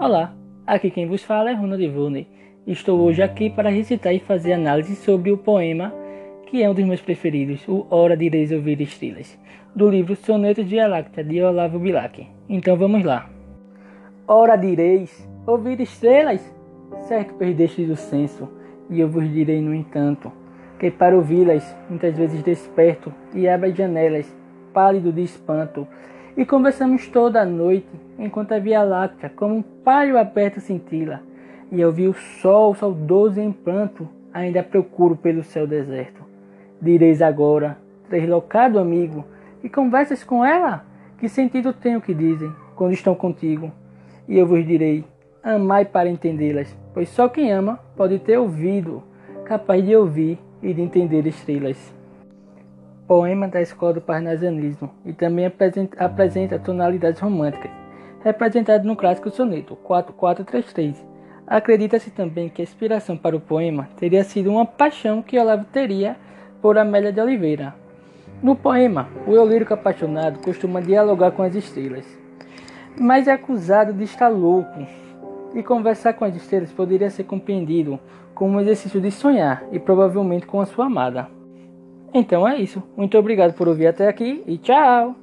Olá, aqui quem vos fala é Ronald Vone. Estou hoje aqui para recitar e fazer análise sobre o poema que é um dos meus preferidos, o Hora de Ouvir Estrelas, do livro Sonetos de Aláctea, de Olavo Bilac. Então vamos lá. Hora de ireis ouvir estrelas? Certo perdestes o senso, e eu vos direi, no entanto, que para ouvi-las, muitas vezes desperto e abro as janelas, pálido de espanto, e conversamos toda a noite, enquanto a Via Láctea, como um palho aberto cintila, e eu vi o sol saudoso em pranto, ainda procuro pelo céu deserto. Direis agora, deslocado amigo, e conversas com ela? Que sentido tem o que dizem quando estão contigo? E eu vos direi, amai para entendê-las, pois só quem ama pode ter ouvido, capaz de ouvir e de entender estrelas poema da escola do parnasianismo e também apresenta, apresenta tonalidades românticas, representado no clássico soneto 4433. Acredita-se também que a inspiração para o poema teria sido uma paixão que Olavo teria por Amélia de Oliveira. No poema, o eu lírico apaixonado costuma dialogar com as estrelas, mas é acusado de estar louco, e conversar com as estrelas poderia ser compreendido como um exercício de sonhar e provavelmente com a sua amada. Então é isso. Muito obrigado por ouvir até aqui e tchau!